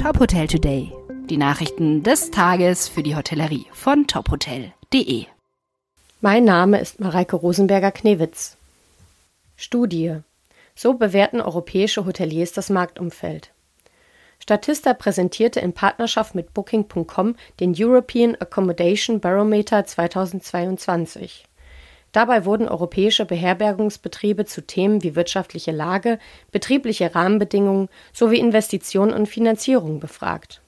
Top Hotel Today. Die Nachrichten des Tages für die Hotellerie von tophotel.de. Mein Name ist Mareike Rosenberger-Knewitz. Studie. So bewerten europäische Hoteliers das Marktumfeld. Statista präsentierte in Partnerschaft mit Booking.com den European Accommodation Barometer 2022. Dabei wurden europäische Beherbergungsbetriebe zu Themen wie wirtschaftliche Lage, betriebliche Rahmenbedingungen sowie Investitionen und Finanzierung befragt.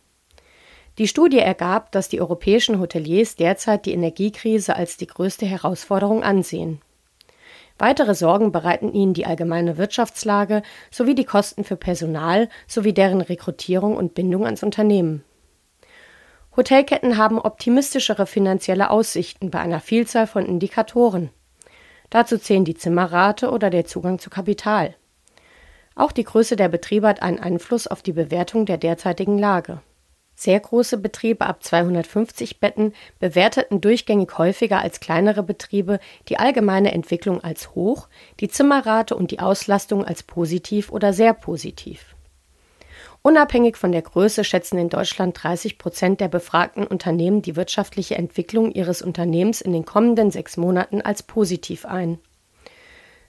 Die Studie ergab, dass die europäischen Hoteliers derzeit die Energiekrise als die größte Herausforderung ansehen. Weitere Sorgen bereiten ihnen die allgemeine Wirtschaftslage sowie die Kosten für Personal sowie deren Rekrutierung und Bindung ans Unternehmen. Hotelketten haben optimistischere finanzielle Aussichten bei einer Vielzahl von Indikatoren. Dazu zählen die Zimmerrate oder der Zugang zu Kapital. Auch die Größe der Betriebe hat einen Einfluss auf die Bewertung der derzeitigen Lage. Sehr große Betriebe ab 250 Betten bewerteten durchgängig häufiger als kleinere Betriebe die allgemeine Entwicklung als hoch, die Zimmerrate und die Auslastung als positiv oder sehr positiv. Unabhängig von der Größe schätzen in Deutschland 30 Prozent der befragten Unternehmen die wirtschaftliche Entwicklung ihres Unternehmens in den kommenden sechs Monaten als positiv ein.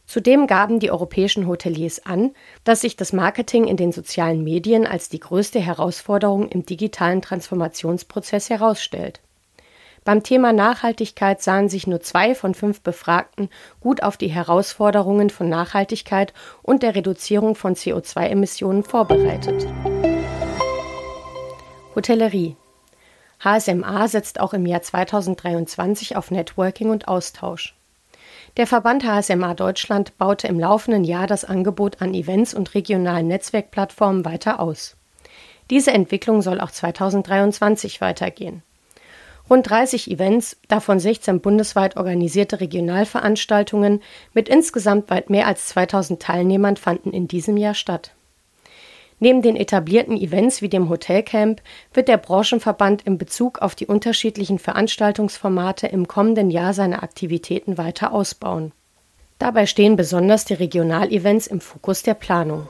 Zudem gaben die europäischen Hoteliers an, dass sich das Marketing in den sozialen Medien als die größte Herausforderung im digitalen Transformationsprozess herausstellt. Beim Thema Nachhaltigkeit sahen sich nur zwei von fünf Befragten gut auf die Herausforderungen von Nachhaltigkeit und der Reduzierung von CO2-Emissionen vorbereitet. Hotellerie HSMA setzt auch im Jahr 2023 auf Networking und Austausch. Der Verband HSMA Deutschland baute im laufenden Jahr das Angebot an Events und regionalen Netzwerkplattformen weiter aus. Diese Entwicklung soll auch 2023 weitergehen. Rund 30 Events, davon 16 bundesweit organisierte Regionalveranstaltungen mit insgesamt weit mehr als 2000 Teilnehmern fanden in diesem Jahr statt. Neben den etablierten Events wie dem Hotelcamp wird der Branchenverband in Bezug auf die unterschiedlichen Veranstaltungsformate im kommenden Jahr seine Aktivitäten weiter ausbauen. Dabei stehen besonders die Regionalevents im Fokus der Planung.